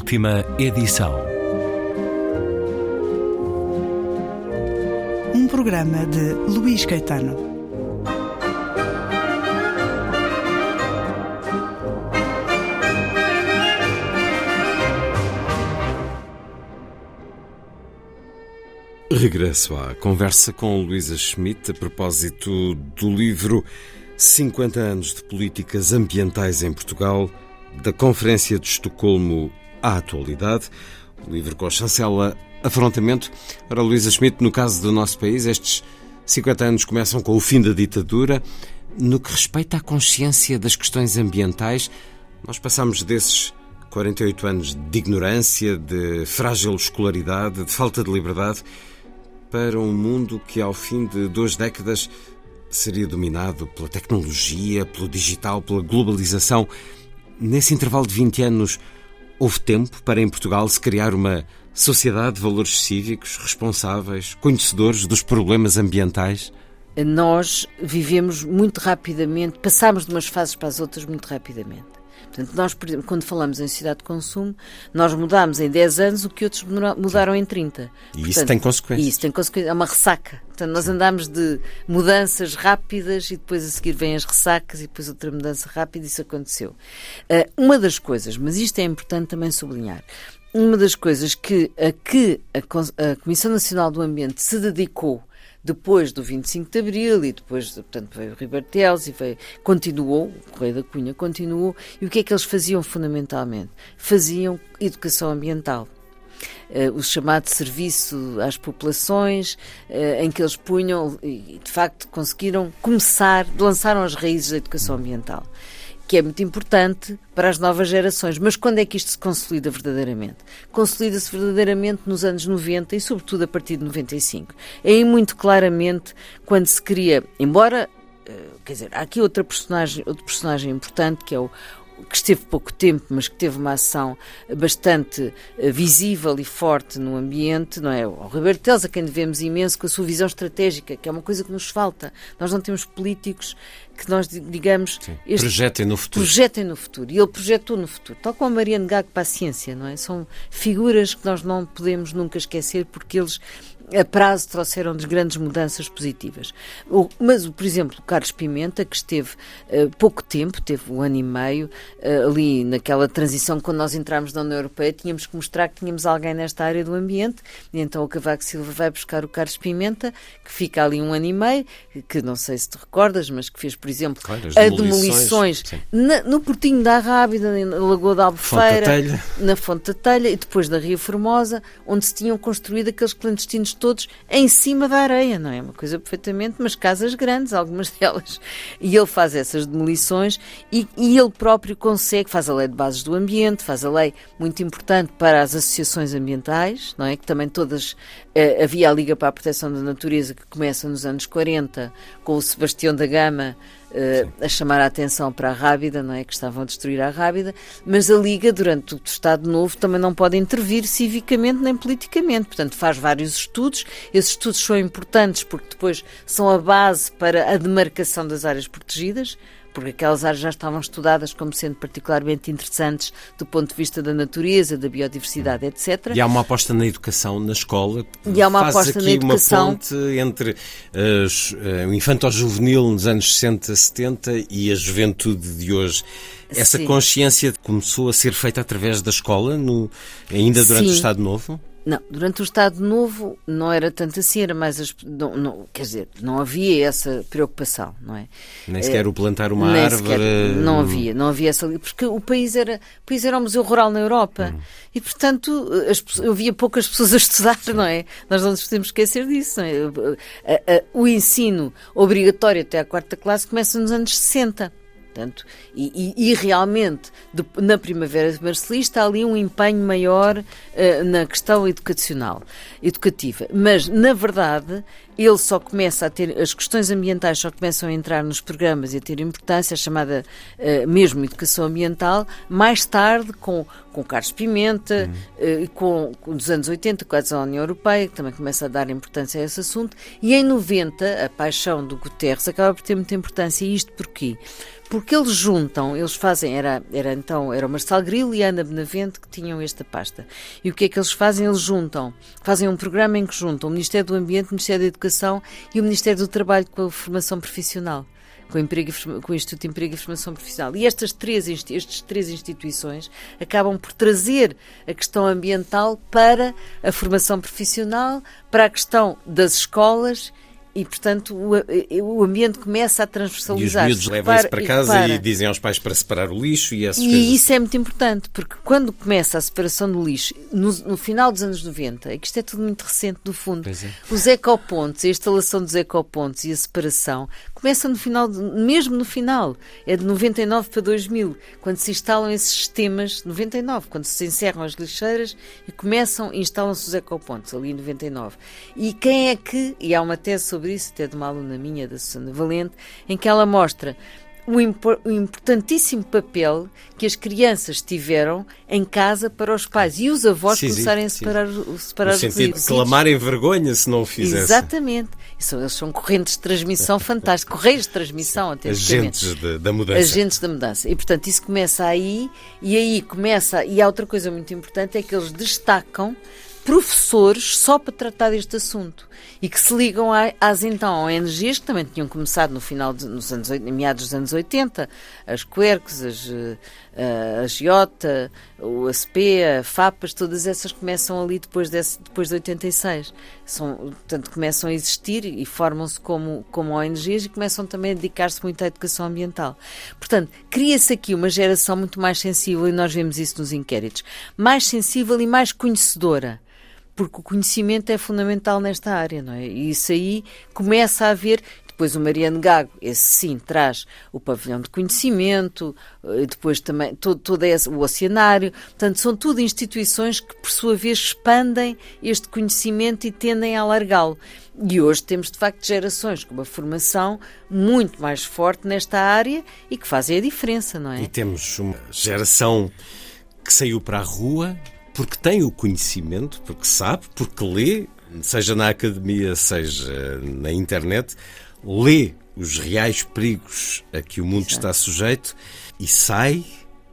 Última edição. Um programa de Luís Caetano. Regresso à conversa com Luísa Schmidt a propósito do livro 50 anos de políticas ambientais em Portugal, da Conferência de Estocolmo à atualidade, o livro com a chancela Afrontamento. Ora, Luísa Schmidt, no caso do nosso país, estes 50 anos começam com o fim da ditadura. No que respeita à consciência das questões ambientais, nós passamos desses 48 anos de ignorância, de frágil escolaridade, de falta de liberdade, para um mundo que, ao fim de duas décadas, seria dominado pela tecnologia, pelo digital, pela globalização. Nesse intervalo de 20 anos, houve tempo para em Portugal se criar uma sociedade de valores cívicos, responsáveis, conhecedores dos problemas ambientais? Nós vivemos muito rapidamente, passamos de umas fases para as outras muito rapidamente. Portanto, nós, por exemplo, quando falamos em sociedade de consumo, nós mudamos em 10 anos o que outros mudaram em 30. E Portanto, isso tem consequências. Isso tem consequências, é uma ressaca. Portanto, nós andamos de mudanças rápidas e depois a seguir vêm as ressacas e depois outra mudança rápida, isso aconteceu. Uh, uma das coisas, mas isto é importante também sublinhar, uma das coisas que a que a, a Comissão Nacional do Ambiente se dedicou depois do 25 de Abril e depois, portanto, veio o Ribartelos e veio, continuou, o Correio da Cunha continuou, e o que é que eles faziam fundamentalmente? Faziam educação ambiental. Uh, o chamado serviço às populações, uh, em que eles punham e de facto conseguiram começar, lançaram as raízes da educação ambiental que é muito importante para as novas gerações. Mas quando é que isto se consolida verdadeiramente? Consolida-se verdadeiramente nos anos 90 e, sobretudo, a partir de 95. É aí muito claramente quando se cria, embora. Eh, quer dizer, há aqui outra personagem, outro personagem importante que é o, que esteve pouco tempo, mas que teve uma ação bastante eh, visível e forte no ambiente, não é? O Roberto Teles, a quem devemos imenso com a sua visão estratégica, que é uma coisa que nos falta. Nós não temos políticos que nós digamos este, projetem no futuro. Projetem no futuro. E ele projetou no futuro, tal como a Mariana Gago para a ciência, não é? São figuras que nós não podemos nunca esquecer porque eles a prazo trouxeram-nos grandes mudanças positivas. O, mas, por exemplo, o Carlos Pimenta, que esteve uh, pouco tempo, teve um ano e meio, uh, ali naquela transição, quando nós entramos na União Europeia, tínhamos que mostrar que tínhamos alguém nesta área do ambiente, e então o Cavaco Silva vai buscar o Carlos Pimenta, que fica ali um ano e meio, que não sei se te recordas, mas que fez, por exemplo, claro, as demolições, demolições na, no Portinho da Rábida, na Lagoa da Albufeira, na Fonte da Telha, e depois na Rio Formosa, onde se tinham construído aqueles clandestinos todos em cima da areia, não é? Uma coisa perfeitamente, mas casas grandes, algumas delas. E ele faz essas demolições e, e ele próprio consegue, faz a lei de bases do ambiente, faz a lei muito importante para as associações ambientais, não é? Que também todas. Eh, havia a Liga para a Proteção da Natureza que começa nos anos 40 com o Sebastião da Gama uh, a chamar a atenção para a Rábida, não é? Que estavam a destruir a Rábida, mas a Liga, durante o Estado Novo, também não pode intervir civicamente nem politicamente. Portanto, faz vários estudos. Esses estudos são importantes porque depois são a base para a demarcação das áreas protegidas porque aquelas áreas já estavam estudadas como sendo particularmente interessantes do ponto de vista da natureza, da biodiversidade, etc. E há uma aposta na educação na escola. E há uma Faz aposta aqui na educação. uma ponte entre uh, o infanto-juvenil nos anos 60, 70 e a juventude de hoje. Essa Sim. consciência começou a ser feita através da escola, no, ainda durante Sim. o Estado Novo? Não, durante o Estado Novo não era tanto assim, era mais. As, não, não, quer dizer, não havia essa preocupação, não é? Nem sequer o plantar uma árvore. sequer, não havia, não havia essa. Porque o país era, o país era um museu rural na Europa Hum. e, portanto, as, pessoas- eu via poucas pessoas a estudar, não é? Nós não nos podemos esquecer disso, não é? A- O ensino obrigatório até à quarta classe começa nos anos 60. Portanto, e, e- e realmente, de- na Primavera Marcelista, há ali um empenho maior eh, na questão educacional, educativa. Mas, na verdade, ele só começa a ter, as questões ambientais só começam a entrar nos programas e a ter importância, a chamada eh, mesmo educação ambiental, mais tarde com, com Carlos Pimenta, eh, com, com dos anos 80, quase a União Europeia, que também começa a dar importância a esse assunto, e em 90, a paixão do Guterres acaba por ter muita importância. E isto porquê? Porque eles juntam, eles fazem, era, era então, era o Marcelo Grilo e a Ana Benavente que tinham esta pasta. E o que é que eles fazem? Eles juntam, fazem um programa em que juntam o Ministério do Ambiente, o Ministério da Educação e o Ministério do Trabalho com a formação profissional com o, emprego, com o Instituto de Emprego e Formação Profissional. E estas três, estes três instituições acabam por trazer a questão ambiental para a formação profissional, para a questão das escolas e, portanto, o, o ambiente começa a transversalizar. E os miúdos levam isso para casa e, e, dizem aos pais para separar o lixo e essas e coisas. E isso é muito importante, porque quando começa a separação do lixo, no, no final dos anos 90, é que isto é tudo muito recente, do fundo, é. os ecopontos, a instalação dos ecopontos e a separação, começa no final, mesmo no final, é de 99 para 2000, quando se instalam esses sistemas, 99, quando se encerram as lixeiras e começam, instalam-se os ecopontos, ali em 99. E quem é que, e há uma tese sobre isso, até de uma aluna minha, da Susana Valente, em que ela mostra o, impor, o, importantíssimo papel que as crianças tiveram em casa para os pais e os avós sim, começarem sim, a separar, sim. separar no sentido de clamarem vergonha se não o fizessem. Exatamente. Isso, eles são correntes de transmissão fantásticas, correios de transmissão até Agentes de, da mudança. Agentes da mudança. E portanto isso começa aí e aí começa, e há outra coisa muito importante é que eles destacam professores só para tratar deste assunto e que se ligam às então ONGs que também tinham começado no final de, nos anos, meados dos anos 80, as Quercus, as, eh, a Giota, o ASP, a FAPAS, todas essas começam ali depois, desse, depois de 86. São, portanto, começam a existir e formam-se como, como ONGs e começam também a dedicar-se muito à educação ambiental. Portanto, cria-se aqui uma geração muito mais sensível, e nós vemos isso nos inquéritos, mais sensível e mais conhecedora porque o conhecimento é fundamental nesta área, não é? E isso aí começa a haver. Depois o Mariano Gago, esse sim, traz o pavilhão de conhecimento, eh, depois também todo, todo esse, o oceanário. Portanto, são tudo instituições que, por sua vez, expandem este conhecimento e tendem a alargá-lo. E hoje temos, de facto, gerações com uma formação muito mais forte nesta área e que fazem a diferença, não é? E temos uma geração que saiu para a rua, porque tem o conhecimento, porque sabe, porque lê, seja na academia, seja na internet, lê os reais perigos a que o mundo Exato. está sujeito e sai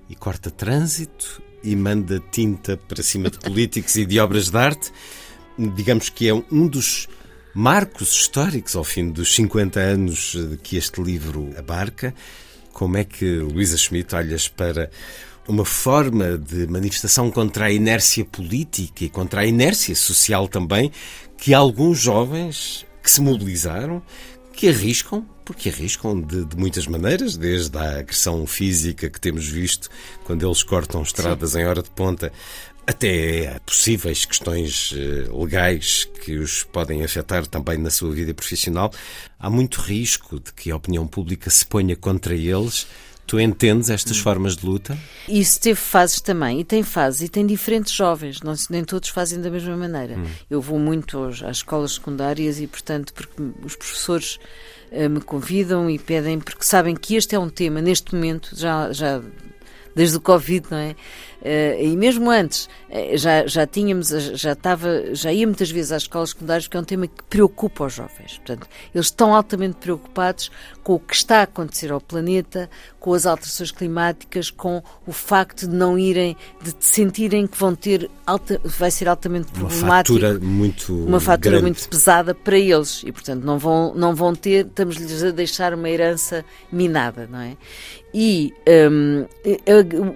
e corta trânsito e manda tinta para cima de políticos e de obras de arte. Digamos que é um dos marcos históricos ao fim dos 50 anos que este livro abarca. Como é que Luísa Schmidt olhas para uma forma de manifestação contra a inércia política e contra a inércia social também, que alguns jovens que se mobilizaram, que arriscam, porque arriscam de, de, muitas maneiras, desde a agressão física que temos visto quando eles cortam estradas Sim. em hora de ponta, até possíveis questões eh, legais que os podem afetar também na sua vida profissional. Há muito risco de que a opinião pública se ponha contra eles Tu entendes estas hum. formas de luta? Isso teve fases também, e tem fases, e tem diferentes jovens, não, nem todos fazem da mesma maneira. Hum. Eu vou muito às escolas secundárias e, portanto, porque os professores uh, me convidam e pedem, porque sabem que este é um tema, neste momento, já, já desde o Covid, não é? Uh, e mesmo antes, uh, já, já tínhamos, já estava, já ia muitas vezes às escolas secundárias, porque é um tema que preocupa os jovens. Portanto, eles estão altamente preocupados com o que está a acontecer ao planeta, com as alterações climáticas, com o facto de não irem, de sentirem que vão ter, alta, vai ser altamente problemático. Uma fatura muito Uma fatura grande. muito pesada para eles e, portanto, não vão, não vão ter, estamos-lhes a deixar uma herança minada, não é? E um,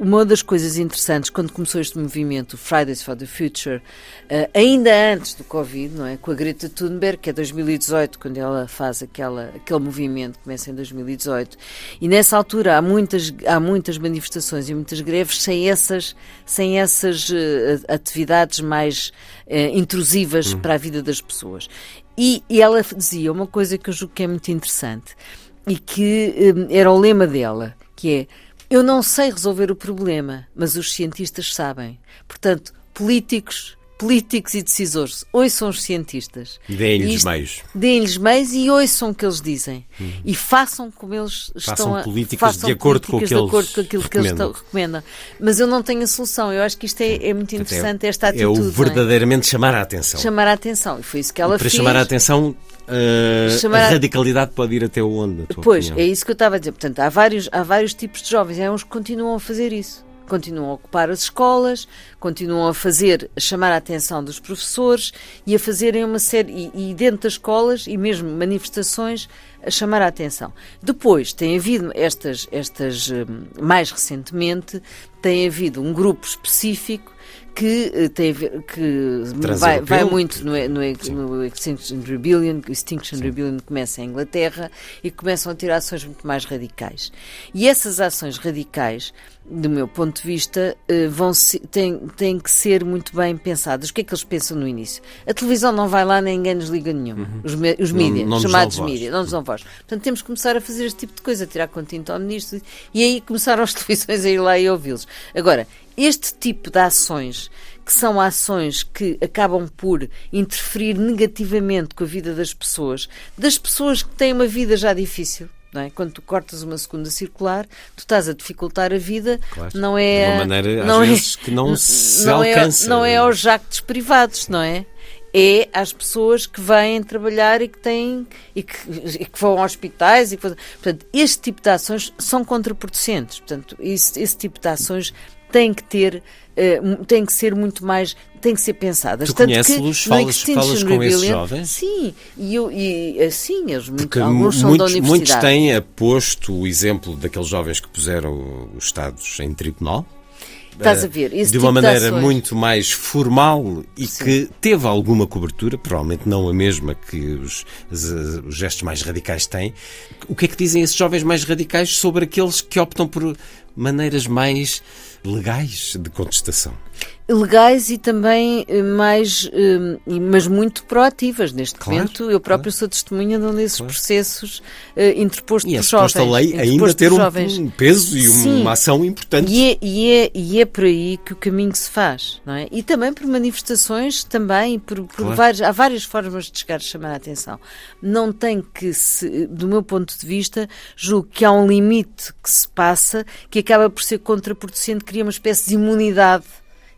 uma das coisas interessantes, quando começou este movimento, Fridays for the Future, uh, ainda antes do Covid, não é? com a Greta Thunberg, que é 2018, quando ela faz aquela, aquele movimento, começa em 2018, e nessa altura há muitas, há muitas manifestações e muitas greves sem essas, sem essas uh, atividades mais uh, intrusivas hum. para a vida das pessoas. E, e ela dizia uma coisa que eu julgo que é muito interessante e que era o lema dela que é eu não sei resolver o problema, mas os cientistas sabem. Portanto, políticos, políticos e decisores, ouçam os cientistas. Deem-lhes meios. Deem-lhes meios e ouçam o que eles dizem. E façam como eles Façam estão a políticas façam de acordo com o que de eles acordo com aquilo que eles recomendam. estão- recomendam. Mas eu não tenho a solução. Eu acho que isto é, é muito interessante, esta é atitude. o não é? verdadeiramente chamar a atenção. Chamar a atenção. E foi isso que ela E para fez. chamar a atenção, uh, Chamar a radicalidade pode ir até onde? Pois, opinião? é isso que eu estava a dizer. Portanto, há vários, há vários tipos de jovens. Há uns que continuam a fazer isso. Continuam a ocupar as escolas, continuam a fazer, a chamar a atenção dos professores e a fazerem uma série, e, e dentro das escolas, e mesmo manifestações, a chamar a atenção. Depois, tem havido estas, estas hum, mais recentemente, tem havido um grupo específico que eh, tem a ver, que vai, vai muito no, no, no Extinction Rebellion, Extinction Rebellion começa em Inglaterra e começam a ter ações muito mais radicais. E essas ações radicais, do meu ponto de vista, eh, vão se- têm, têm que ser muito bem pensadas. O que é que eles pensam no início? A televisão não vai lá, nem ninguém nos liga nenhum. Os, me- os Uhum. Não- mídias, chamados mídias, não nos dão voz. Portanto, temos que começar a fazer este tipo de coisa, tirar continto ao ministro e aí começaram as televisões a ir lá e ouvi-los. Agora, este tipo de ações, que são ações que acabam por interferir negativamente com a vida das pessoas, das pessoas que têm uma vida já difícil. Não é? Quando tu cortas uma segunda circular, tu estás a dificultar a vida, Claro. não é De uma maneira, às não vezes, que não se não é- alcança. não é aos jactos privados, não é? É às pessoas que vêm trabalhar e que têm e que, e que vão a hospitais e que portanto este tipo de ações são contraproducentes. Portanto esse, esse tipo de ações tem que ter eh, mu- tem que ser muito mais tem que ser pensadas. Tu conheces-los? Falas- falas com esses jovens? Sim, e eu e assim eles muito, Porque alguns são da universidade. muitos têm aposto o exemplo daqueles jovens que puseram os Estados em tribunal. Estás a ver? Esse de tipo uma maneira ações. muito mais formal e Sim. que teve alguma cobertura, provavelmente não a mesma que os, os- os gestos mais radicais têm. O que é que dizem esses jovens mais radicais sobre aqueles que optam por maneiras mais legais de contestação? Legais e também eh, mais, eh, e- mas muito proativas. Neste Claro, momento, eu próprio sou testemunha de um desses processos eh, interpostos E por jovens. a lei ainda ter um, um peso e Sim. uma ação importante. E é, e, é, e é por aí que o caminho se faz, não é? E também por manifestações, também por, por Claro. vários, há várias formas de chegar a chamar a atenção. Não tem que se, do meu ponto de vista, julgo que há um limite que se passa que acaba por ser contraproducente, cria uma espécie de imunidade,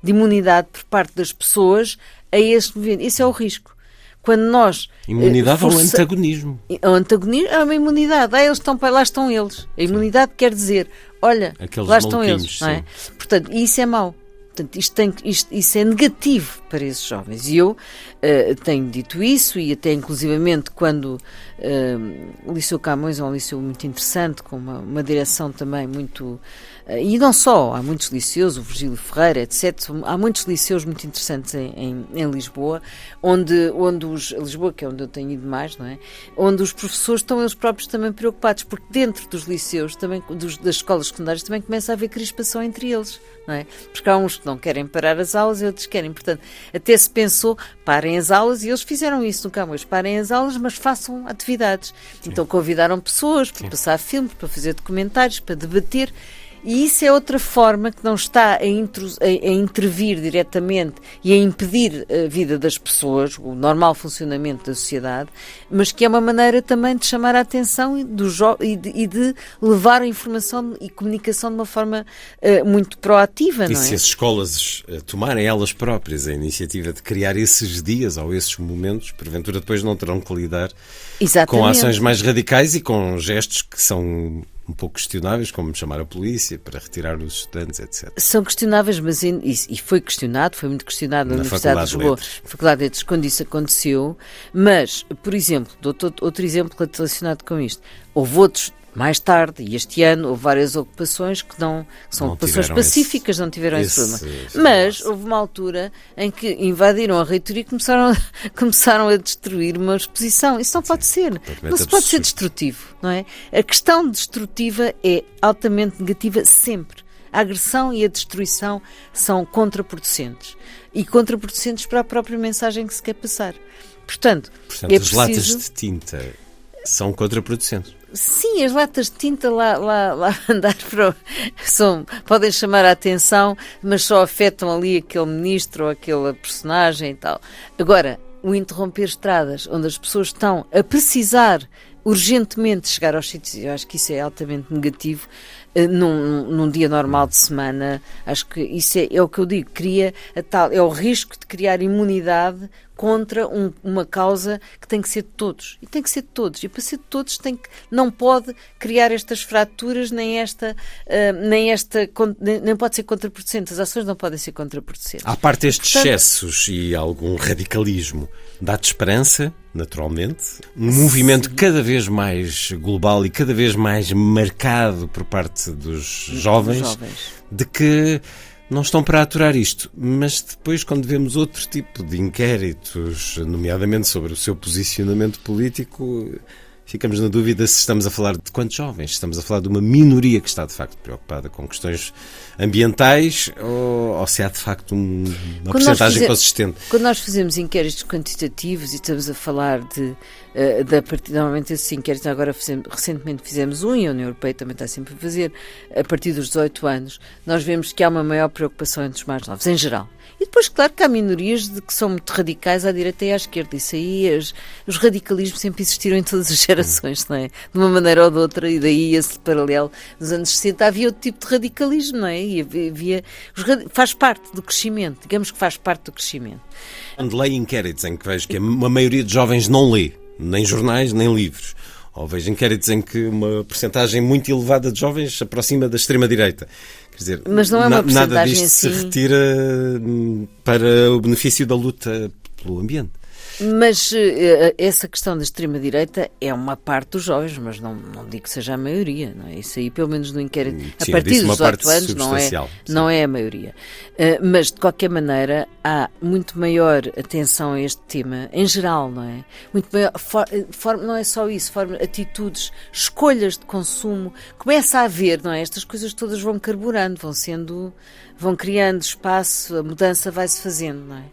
de imunidade por parte das pessoas a este movimento. Isso é o risco. Quando nós eh, Imunidade ao força- antagonismo. o antagonismo é uma imunidade. Ah, eles estão para lá estão eles. A imunidade quer dizer, olha, Aqueles lá estão eles, é? sim. Portanto, isso é mau. Portanto, isto tem, isto, isso é negativo para esses jovens. E eu eh, tenho dito isso, e até inclusivamente quando eh, o Liceu Camões é um liceu muito interessante, com uma, uma direção também muito. eh, e não só, há muitos liceus, o Virgílio Ferreira, etc. Há muitos liceus muito interessantes em, em, em Lisboa, onde, onde os. Lisboa, que é onde eu tenho ido mais, não é? Onde os professores estão eles próprios também preocupados, porque dentro dos liceus, também, dos, das escolas secundárias, também começa a haver crispação entre eles, não é? Porque há uns que não querem parar as aulas e outros querem. Portanto, até se pensou, parem as aulas, e eles fizeram isso no Camões, parem as aulas, mas façam atividades. Então convidaram pessoas para passar filmes, para fazer documentários, para debater. E isso é outra forma que não está a, intru- a- a intervir diretamente e a impedir a vida das pessoas, o normal funcionamento da sociedade, mas que é uma maneira também de chamar a atenção e, do e, de, e de levar a informação e comunicação de uma forma eh, muito proativa, E não é? se as escolas eh, tomarem elas próprias a iniciativa de criar esses dias ou esses momentos, porventura depois não terão que lidar Exatamente. com ações mais radicais e com gestos que são um pouco questionáveis, como chamar a polícia para retirar os estudantes, etc. São questionáveis, mas in- e, foi questionado, foi muito questionado na, Na Universidade Faculdade de Lisboa, Letras. Faculdade de Letras, quando isso aconteceu. Mas, por exemplo, dou outro, outro exemplo relacionado com isto. Houve outros, mais tarde, e este ano, houve várias ocupações que não são Não ocupações pacíficas, não tiveram esse, esse- problema. esse Mas houve uma altura em que invadiram a reitoria e começaram a, começaram a destruir uma exposição. Isso não pode ser. Não se pode ser destrutivo, não é? A questão destrutiva é altamente negativa sempre. A agressão e a destruição são contraproducentes. E contraproducentes para a própria mensagem que se quer passar. Portanto, Portanto, é as latas preciso... de tinta São contraproducentes. Sim, as latas de tinta lá, lá, lá andar para, são, podem chamar a atenção, mas só afetam ali aquele ministro ou aquela personagem e tal. Agora, o interromper estradas, onde as pessoas estão a precisar urgentemente chegar aos sítios, eu acho que isso é altamente negativo. Eh, num, num, dia normal de semana, acho que isso é, é o que eu digo, cria a tal, é o risco de criar imunidade contra um, uma causa que tem que ser de todos. E tem que ser de todos. E para ser de todos tem que, não pode criar estas fraturas, nem esta, uh, nem esta, nem, nem, pode ser contraproducente. As ações não podem ser contraproducentes. À parte estes Portanto, excessos e algum radicalismo, dá-te esperança, naturalmente, um sim. movimento cada vez mais global e cada vez mais marcado por parte dos jovens, jovens. de que não estão para aturar isto, mas depois, quando vemos outro tipo de inquéritos, nomeadamente sobre o seu posicionamento político, ficamos na dúvida se estamos a falar de quantos jovens. Estamos a falar de uma minoria que está de facto preocupada com questões ambientais ou, ou se há de facto um, uma porcentagem consistente. Quando nós fazemos inquéritos quantitativos e estamos a falar de, uh, da partir, normalmente esses inquéritos, agora fizemos, recentemente fizemos um e a União Europeia também está sempre a fazer, a partir dos 18 anos, nós vemos que há uma maior preocupação entre os mais novos, em geral. E depois, claro, que há minorias de que são muito radicais à direita e à esquerda. Isso aí, as, os radicalismos sempre existiram em todas as gerações, não é? De uma maneira ou de outra, e daí esse paralelo. Nos anos 60 havia outro tipo de radicalismo, não é? E havia, faz parte do crescimento, digamos que faz parte do crescimento. Quando leio inquéritos em que vejo que a maioria de jovens não lê, nem jornais, nem livros, ou vejo inquéritos em que uma porcentagem muito elevada de jovens se aproxima da extrema-direita. Quer dizer, Mas não é uma nada disto assim... se retira hum, para o benefício da luta pelo ambiente. Mas uh, essa questão da extrema-direita é uma parte dos jovens, mas não, não digo que seja a maioria, não é? Isso aí, pelo menos no inquérito, sim, a partir dos 18 anos, não é, não é a maioria. Uh, mas, de qualquer maneira, há muito maior atenção a este tema, em geral, não é? Muito maior, for, for, não é só isso, forma, atitudes, escolhas de consumo, começa a haver, não é? Estas coisas todas vão carburando, vão sendo, vão criando espaço, a mudança vai-se fazendo, não é?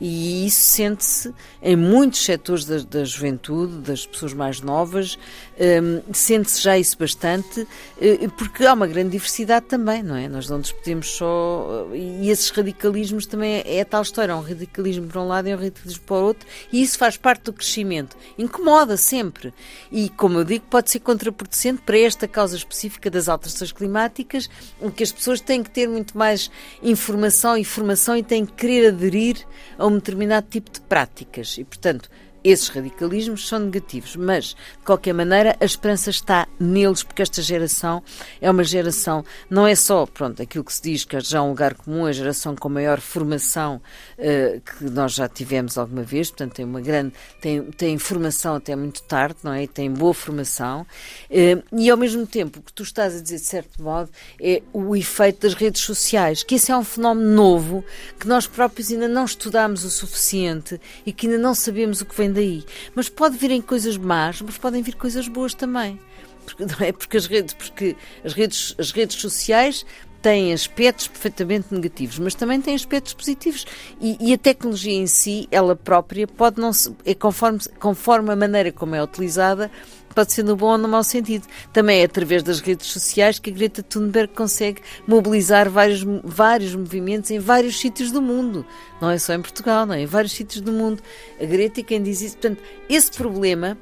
E isso sente-se em muitos setores da, da, juventude, das pessoas mais novas, um, sente-se já isso bastante, uh, porque há uma grande diversidade também, não é? Nós não nos só. Uh, e esses radicalismos também é, é, tal história: há um radicalismo para um lado e um radicalismo para o outro, e isso faz parte do crescimento. Incomoda sempre. E, como eu digo, pode ser contraproducente para esta causa específica das alterações climáticas, em que as pessoas têm que ter muito mais informação e formação e têm que querer aderir a um determinado tipo de práticas. E, portanto, esses radicalismos são negativos, mas de qualquer maneira a esperança está neles, porque esta geração é uma geração, não é só, pronto, aquilo que se diz que é já um lugar comum, a geração com maior formação uh, que nós já tivemos alguma vez, portanto tem uma grande, tem, tem formação até muito tarde, não é? E tem boa formação, uh, e ao mesmo tempo o que tu estás a dizer de certo modo é o efeito das redes sociais, que esse é um fenómeno novo que nós próprios ainda não estudamos o suficiente e que ainda não sabemos o que vem daí. Mas pode virem coisas más, mas podem vir coisas boas também. Porque, não é? porque, as, redes, porque as, redes, as redes sociais têm aspectos perfeitamente negativos, mas também têm aspectos positivos. E, e, a tecnologia em si, ela própria, pode não se, é conforme, conforme a maneira como é utilizada, pode ser no bom ou no mau sentido. Também é através das redes sociais que a Greta Thunberg consegue mobilizar vários, vários movimentos em vários sítios do mundo. Não é só em Portugal, não é? Em vários sítios do mundo. A Greta é quem diz isso. Portanto, esse problema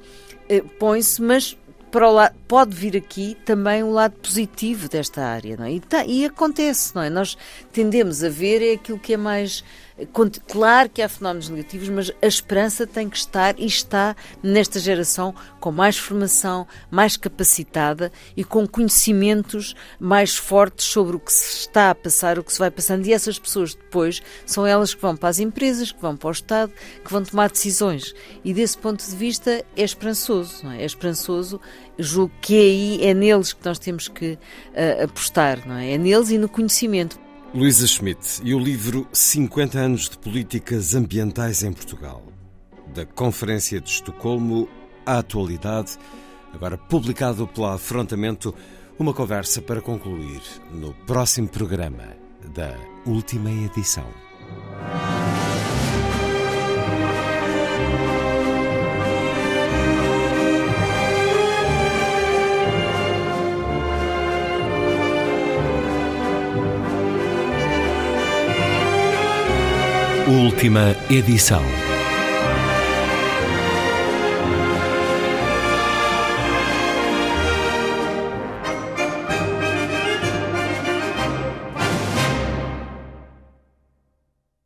eh, põe-se, mas para o lado, pode vir aqui também um lado positivo desta área, não é? E, tá, e acontece, não é? Nós tendemos a ver é aquilo que é mais Claro que há fenómenos negativos, mas a esperança tem que estar e está nesta geração com mais formação, mais capacitada e com conhecimentos mais fortes sobre o que se está a passar, o que se vai passando. E essas pessoas depois são elas que vão para as empresas, que vão para o Estado, que vão tomar decisões. E desse ponto de vista é esperançoso, não é? É esperançoso. Julgo que aí é neles que nós temos que uh, apostar, não é? É neles e no conhecimento. Luísa Schmidt e o livro 50 anos de políticas ambientais em Portugal, da Conferência de Estocolmo à atualidade, agora publicado pela Afrontamento, uma conversa para concluir no próximo programa da última edição. Última edição.